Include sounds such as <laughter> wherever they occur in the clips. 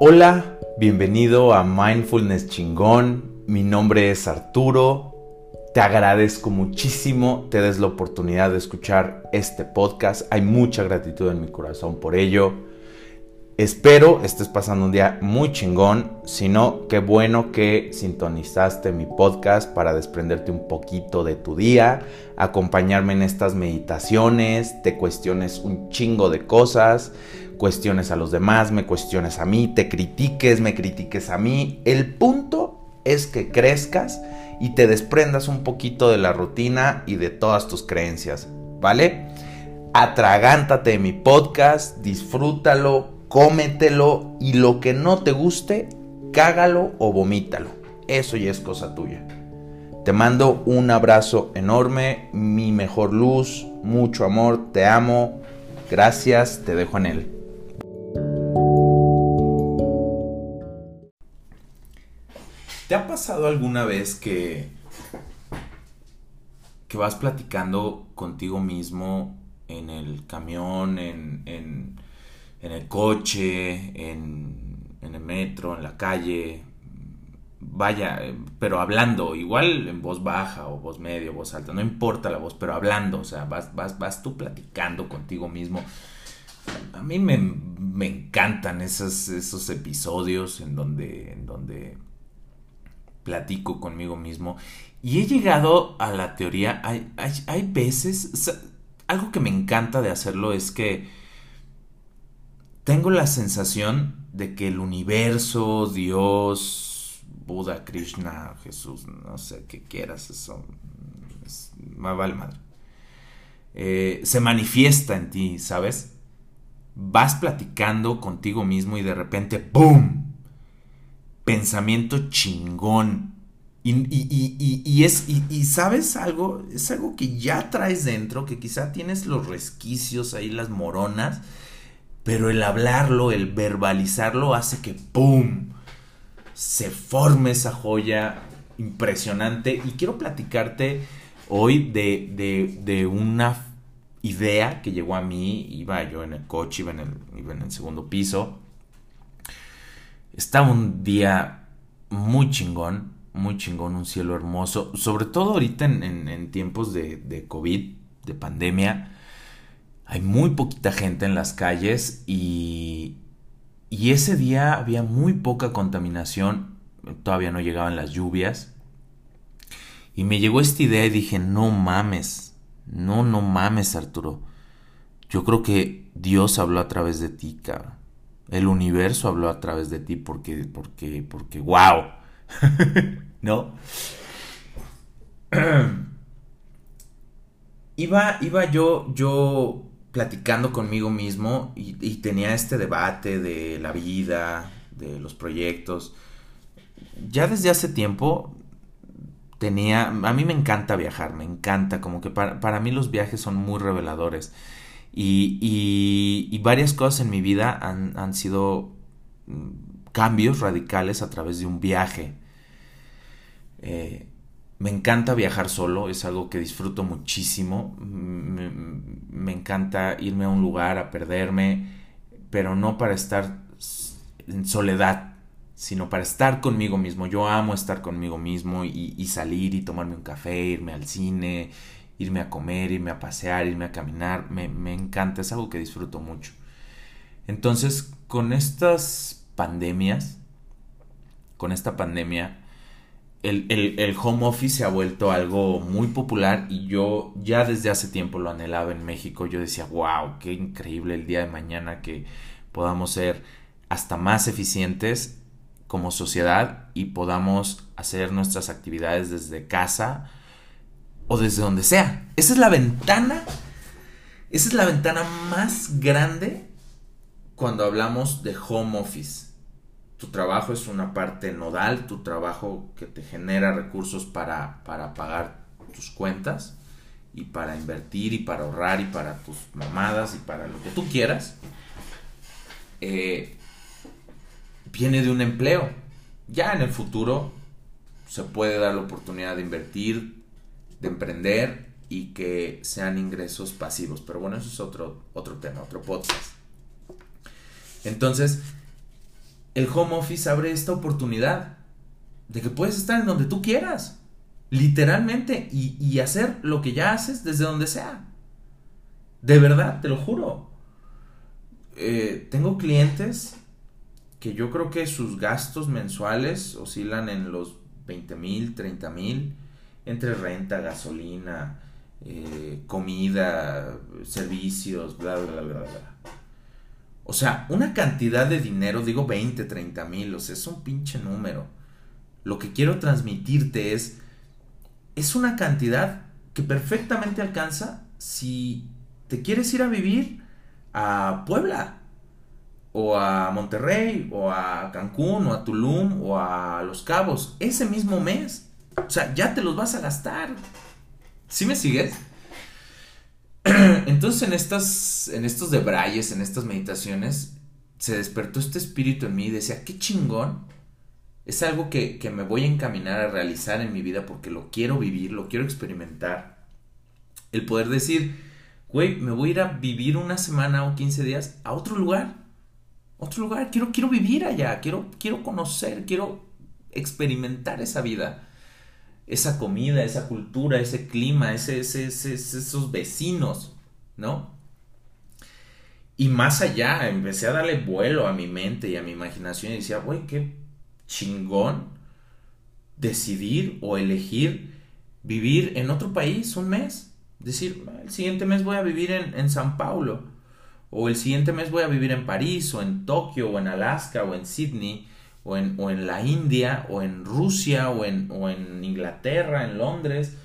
Hola, bienvenido a Mindfulness Chingón. Mi nombre es Arturo. Te agradezco muchísimo te des la oportunidad de escuchar este podcast. Hay mucha gratitud en mi corazón por ello. Espero estés pasando un día muy chingón. Si no, qué bueno que sintonizaste mi podcast para desprenderte un poquito de tu día, acompañarme en estas meditaciones, te cuestiones un chingo de cosas, cuestiones a los demás, me cuestiones a mí, te critiques, me critiques a mí. El punto es que crezcas y te desprendas un poquito de la rutina y de todas tus creencias, ¿vale? Atragántate de mi podcast, disfrútalo, cómetelo y lo que no te guste, cágalo o vomítalo. Eso ya es cosa tuya. Te mando un abrazo enorme, mi mejor luz, mucho amor, te amo, gracias, te dejo en él. Pasado alguna vez que que vas platicando contigo mismo en el camión, en, en en el coche, en, el metro, en la calle, vaya, pero hablando, igual en voz baja o voz media o voz alta, no importa la voz, pero hablando, o sea, vas, vas, vas tú platicando contigo mismo. A mí me, encantan esos, esos episodios en donde, en donde platico conmigo mismo. Y he llegado a la teoría, hay, hay, hay veces, algo que me encanta de hacerlo es que tengo la sensación de que el universo, Dios, Buda, Krishna, Jesús, no sé qué quieras, eso es, vale madre. Eh, se manifiesta en ti, ¿sabes? Vas platicando contigo mismo y de repente, ¡boom! Pensamiento chingón. Y, es, y, sabes algo, es algo que ya traes dentro, que quizá tienes los resquicios ahí, las moronas, pero el hablarlo, el verbalizarlo hace que ¡pum! se forme esa joya impresionante. Y quiero platicarte hoy de, una idea que llegó a mí. Iba yo en el coche, iba en el, en el segundo piso. Estaba un día muy chingón, muy chingón, un cielo hermoso. Sobre todo ahorita en, tiempos de, de COVID, de pandemia hay muy poquita gente en las calles y, y ese día había muy poca contaminación, todavía no llegaban las lluvias. Y me llegó esta idea y dije, no mames, no, no mames Arturo. Yo creo que Dios habló a través de ti, cabrón. El universo habló a través de ti porque, porque, porque, wow. <laughs> ¿No? <clears throat> iba, iba yo, yo platicando conmigo mismo y, tenía este debate de la vida, de los proyectos. Ya desde hace tiempo tenía, a mí me encanta viajar, me encanta, como que para, mí los viajes son muy reveladores. Y, varias cosas en mi vida han, sido mm, cambios radicales a través de un viaje. Eh, me encanta viajar solo, es algo que disfruto muchísimo. Me, encanta irme a un lugar a perderme, pero no para estar en soledad, sino para estar conmigo mismo. Yo amo estar conmigo mismo y, salir y tomarme un café, irme al cine, irme a comer, irme a pasear, irme a caminar. Me, me encanta, es algo que disfruto mucho. Entonces, con estas pandemias, con esta pandemia, el, home office se ha vuelto algo muy popular y yo ya desde hace tiempo lo anhelaba en México. Yo decía, wow, qué increíble el día de mañana que podamos ser hasta más eficientes como sociedad y podamos hacer nuestras actividades desde casa o desde donde sea. Esa es la ventana, esa es la ventana más grande cuando hablamos de home office tu trabajo es una parte nodal, tu trabajo que te genera recursos para, para pagar tus cuentas y para invertir y para ahorrar y para tus mamadas y para lo que tú quieras, eh, viene de un empleo. Ya en el futuro se puede dar la oportunidad de invertir, de emprender y que sean ingresos pasivos. Pero bueno, eso es otro, otro tema, otro podcast. Entonces, el home office abre esta oportunidad de que puedes estar en donde tú quieras, literalmente, y, hacer lo que ya haces desde donde sea. De verdad, te lo juro. Eh, tengo clientes que yo creo que sus gastos mensuales oscilan en los 20 mil, 30 mil, entre renta, gasolina, eh, comida, servicios, bla, bla, bla, bla. O sea, una cantidad de dinero, digo 20, 30 mil, o sea, es un pinche número. Lo que quiero transmitirte es, es una cantidad que perfectamente alcanza si te quieres ir a vivir a Puebla, o a Monterrey, o a Cancún, o a Tulum, o a Los Cabos, ese mismo mes. O sea, ya te los vas a gastar. ¿Sí me sigues? <clears throat> Entonces en estas, en estos debrayes, en estas meditaciones, se despertó este espíritu en mí y decía, qué chingón. Es algo que, que me voy a encaminar a realizar en mi vida porque lo quiero vivir, lo quiero experimentar. El poder decir, güey, me voy a ir a vivir una semana o 15 días a otro lugar. Otro lugar, quiero, quiero vivir allá, quiero, quiero conocer, quiero experimentar esa vida esa comida, esa cultura, ese clima, ese, esos vecinos, ¿no? Y más allá, empecé a darle vuelo a mi mente y a mi imaginación y decía, güey, qué chingón decidir o elegir vivir en otro país un mes. Decir, el siguiente mes voy a vivir en, en San Paulo, o el siguiente mes voy a vivir en París, o en Tokio, o en Alaska, o en Sydney, o en, la India, o en Rusia, o en, o en Inglaterra, en Londres,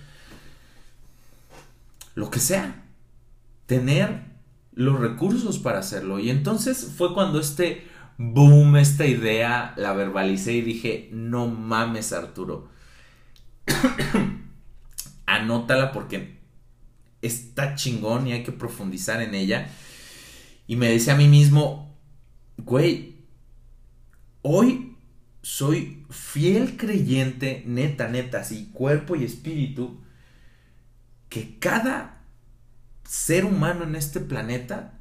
lo que sea, tener los recursos para hacerlo. Y entonces fue cuando este boom, esta idea, la verbalicé y dije, no mames Arturo, <coughs> anótala porque está chingón y hay que profundizar en ella. Y me decía a mí mismo, güey, hoy soy fiel creyente, neta, neta, así, cuerpo y espíritu, que cada ser humano en este planeta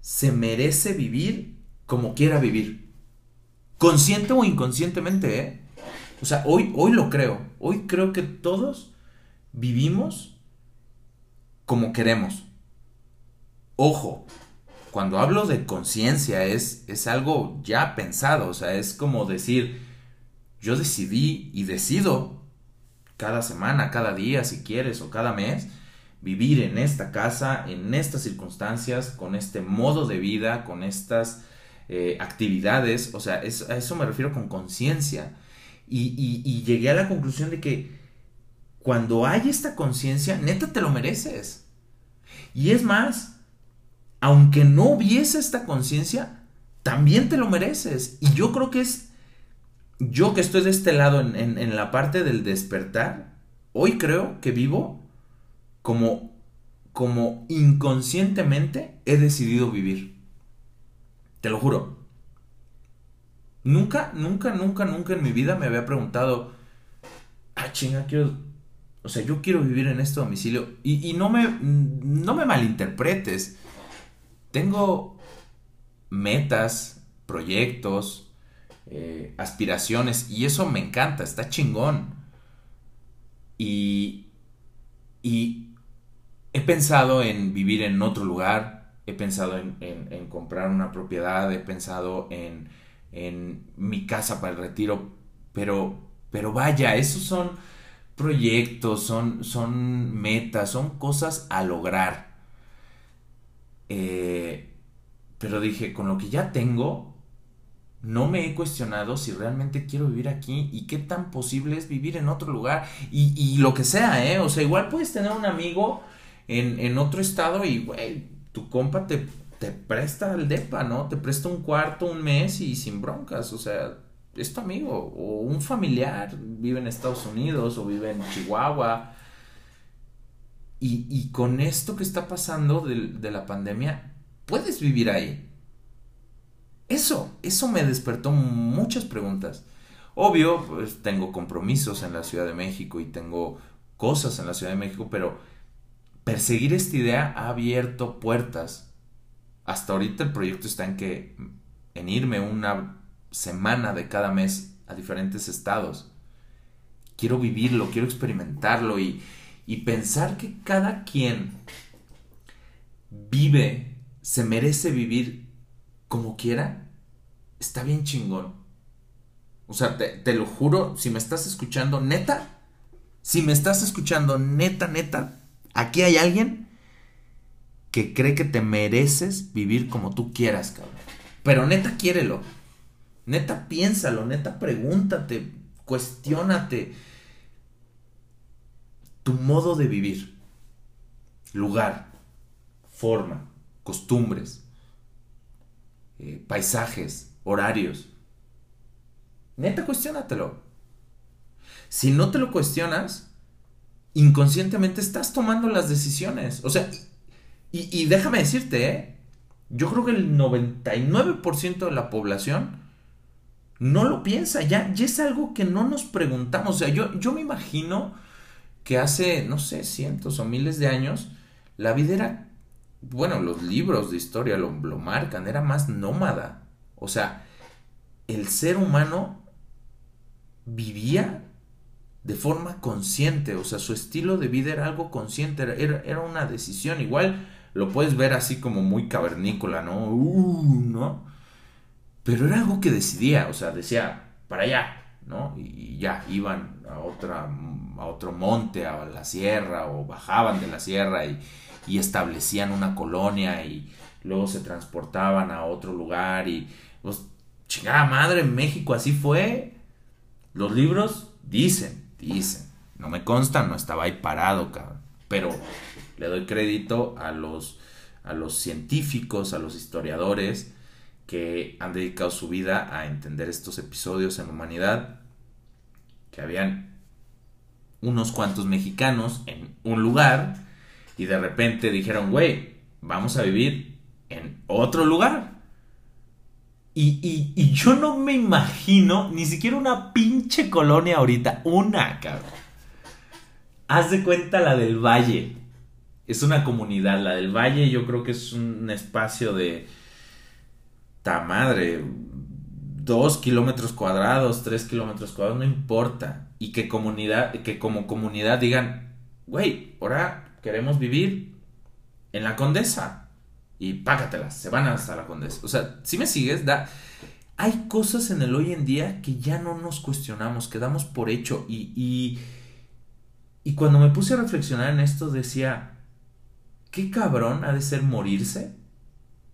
se merece vivir como quiera vivir. Consciente o inconscientemente, ¿eh? O sea, hoy, hoy lo creo. Hoy creo que todos vivimos como queremos. Ojo, cuando hablo de conciencia es, es algo ya pensado, o sea, es como decir, yo decidí y decido cada semana, cada día, si quieres, o cada mes, vivir en esta casa, en estas circunstancias, con este modo de vida, con estas eh, actividades, o sea, a eso me refiero con conciencia. Y, y llegué a la conclusión de que cuando hay esta conciencia, neta te lo mereces. Y es más, aunque no hubiese esta conciencia, también te lo mereces. Y yo creo que es, yo que estoy de este lado en, la parte del despertar, hoy creo que vivo como, como inconscientemente he decidido vivir. Te lo juro. Nunca, nunca, nunca, nunca en mi vida me había preguntado, ah, chinga, quiero, o sea, yo quiero vivir en este domicilio. Y, y no, me, no me malinterpretes tengo metas, proyectos, eh, aspiraciones y eso me encanta, está chingón. Y, y he pensado en vivir en otro lugar, he pensado en, comprar una propiedad, he pensado en, en, mi casa para el retiro, pero, pero vaya, esos son proyectos, son, son metas, son cosas a lograr. Eh, pero dije, con lo que ya tengo, no me he cuestionado si realmente quiero vivir aquí y qué tan posible es vivir en otro lugar. Y, lo que sea, ¿eh? O sea, igual puedes tener un amigo en, otro estado y, güey, tu compa te, te presta el DEPA, ¿no? Te presta un cuarto, un mes y sin broncas. O sea, es tu amigo. O un familiar vive en Estados Unidos o vive en Chihuahua y, con esto que está pasando de, la pandemia, puedes vivir ahí. Eso, eso me despertó muchas preguntas. Obvio, pues tengo compromisos en la Ciudad de México y tengo cosas en la Ciudad de México, pero perseguir esta idea ha abierto puertas. Hasta ahorita el proyecto está en que en irme una semana de cada mes a diferentes estados. Quiero vivirlo, quiero experimentarlo y, y pensar que cada quien vive, se merece vivir como quiera, está bien chingón. O sea, te, te, lo juro, si me estás escuchando, neta, si me estás escuchando, neta, neta, aquí hay alguien que cree que te mereces vivir como tú quieras, cabrón. Pero neta, quiérelo. Neta, piénsalo, neta, pregúntate, cuestiónate modo de vivir, lugar, forma, costumbres, eh, paisajes, horarios. Neta, cuestiónatelo. Si no te lo cuestionas, inconscientemente estás tomando las decisiones. O sea, y, y déjame decirte, ¿eh? yo creo que el 99% de la población no lo piensa, ya, ya es algo que no nos preguntamos. O sea, yo, yo me imagino que hace, no sé, cientos o miles de años, la vida era, bueno, los libros de historia lo, lo marcan, era más nómada. O sea, el ser humano vivía de forma consciente, o sea, su estilo de vida era algo consciente, era, era una decisión. Igual lo puedes ver así como muy cavernícola, ¿no? Uh, ¿no? Pero era algo que decidía, o sea, decía, para allá, ¿no? Y, ya, iban a, otra, a otro monte, a la sierra, o bajaban de la sierra y, y establecían una colonia y luego se transportaban a otro lugar y, pues, chingada madre, en México así fue. Los libros dicen, dicen. No me consta, no estaba ahí parado, cabrón. Pero le doy crédito a los, a los científicos, a los historiadores que han dedicado su vida a entender estos episodios en la humanidad, que habían unos cuantos mexicanos en un lugar y de repente dijeron, güey, vamos a vivir en otro lugar. Y, y, y, yo no me imagino ni siquiera una pinche colonia ahorita, una, cabrón. Haz de cuenta la del Valle es una comunidad. La del Valle yo creo que es un espacio de... Ta madre, dos kilómetros cuadrados, tres kilómetros cuadrados, no importa. Y que comunidad, que como comunidad digan, güey, ahora queremos vivir en la condesa. Y págatelas, se van hasta la condesa. O sea, si me sigues, da. Hay cosas en el hoy en día que ya no nos cuestionamos, que damos por hecho. Y, y, y cuando me puse a reflexionar en esto, decía, qué cabrón ha de ser morirse,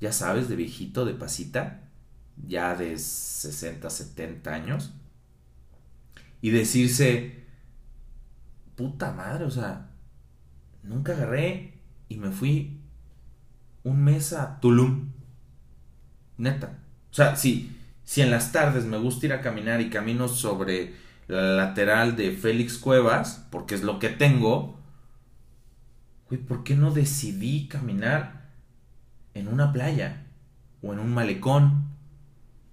ya sabes, de viejito, de pasita, ya de 60, 70 años, y decirse, puta madre, o sea, nunca agarré y me fui un mes a Tulum. Neta. O sea, si, si en las tardes me gusta ir a caminar y camino sobre la lateral de Félix Cuevas, porque es lo que tengo, güey, ¿por qué no decidí caminar en una playa? O en un malecón,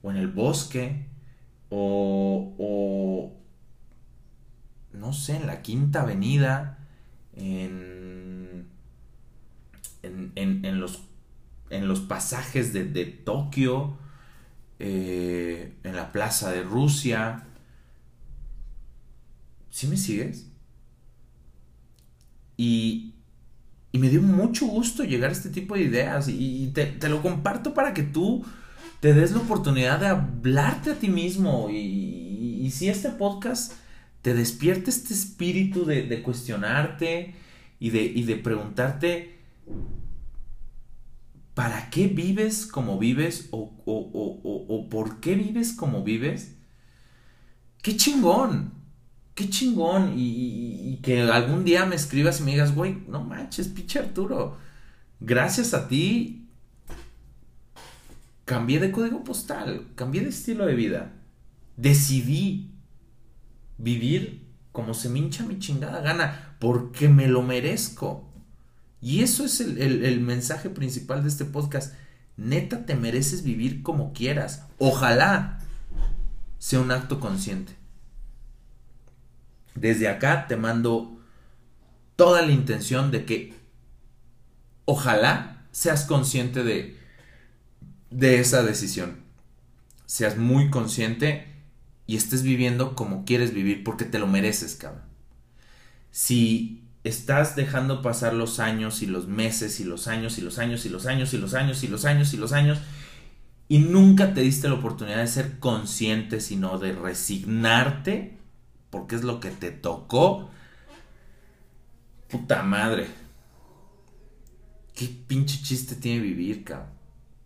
o en el bosque, o, o no sé, en la Quinta Avenida, en, en, en, los, en los pasajes de, de Tokio, eh, en la Plaza de Rusia. ¿Sí me sigues? Y, y me dio mucho gusto llegar a este tipo de ideas y te, lo comparto para que tú te des la oportunidad de hablarte a ti mismo y, si este podcast te despierte este espíritu de, cuestionarte y de, y de preguntarte ¿para qué vives como vives o, o por qué vives como vives? ¡Qué chingón! qué chingón. Y, que algún día me escribas y me digas, güey, no manches, pinche Arturo. Gracias a ti cambié de código postal, cambié de estilo de vida. Decidí vivir como se me hincha mi chingada gana, porque me lo merezco. Y eso es el, el mensaje principal de este podcast. Neta, te mereces vivir como quieras. Ojalá sea un acto consciente. Desde acá te mando toda la intención de que ojalá seas consciente de, de esa decisión. seas muy consciente y estés viviendo como quieres vivir porque te lo mereces, cabrón. Si estás dejando pasar los años y los meses y los años y los años y los años y los años y los años y los años y nunca te diste la oportunidad de ser consciente, sino de resignarte porque es lo que te tocó. Puta madre. ¿Qué pinche chiste tiene vivir, cabrón?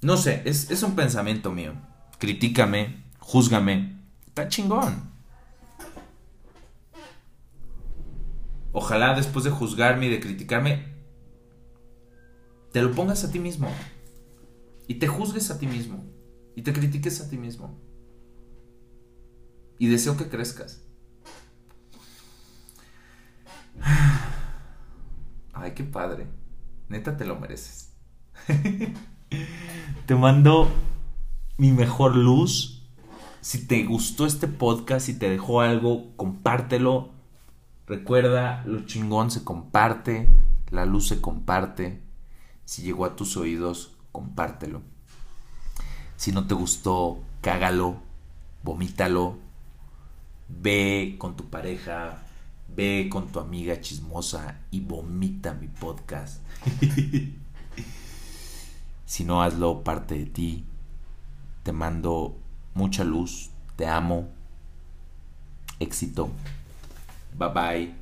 No sé, es, es un pensamiento mío. Critícame, júzgame. Está chingón. Ojalá después de juzgarme y de criticarme, te lo pongas a ti mismo. Y te juzgues a ti mismo. Y te critiques a ti mismo. Y deseo que crezcas. Ay, qué padre. Neta te lo mereces. <laughs> te mando mi mejor luz. Si te gustó este podcast, si te dejó algo, compártelo Recuerda, lo chingón se comparte, la luz se comparte. Si llegó a tus oídos, compártelo. Si no te gustó, cágalo, vomítalo. Ve con tu pareja, ve con tu amiga chismosa y vomita mi podcast. <laughs> si no, hazlo parte de ti. Te mando mucha luz, te amo, éxito. Bye bye.